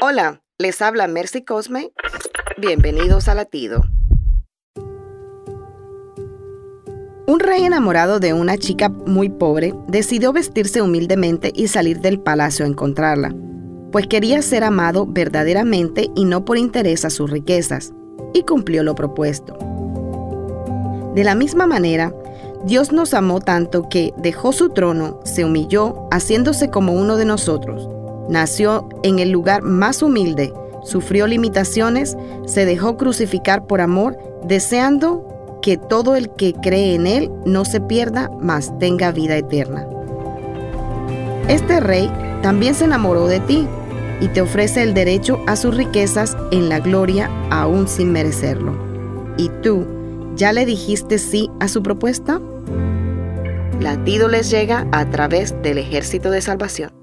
Hola, les habla Mercy Cosme. Bienvenidos a Latido. Un rey enamorado de una chica muy pobre decidió vestirse humildemente y salir del palacio a encontrarla, pues quería ser amado verdaderamente y no por interés a sus riquezas, y cumplió lo propuesto. De la misma manera, Dios nos amó tanto que dejó su trono, se humilló, haciéndose como uno de nosotros Nació en el lugar más humilde, sufrió limitaciones, se dejó crucificar por amor, deseando que todo el que cree en Él no se pierda, mas tenga vida eterna. Este rey también se enamoró de ti y te ofrece el derecho a sus riquezas en la gloria aún sin merecerlo. ¿Y tú ya le dijiste sí a su propuesta? Latido les llega a través del ejército de salvación.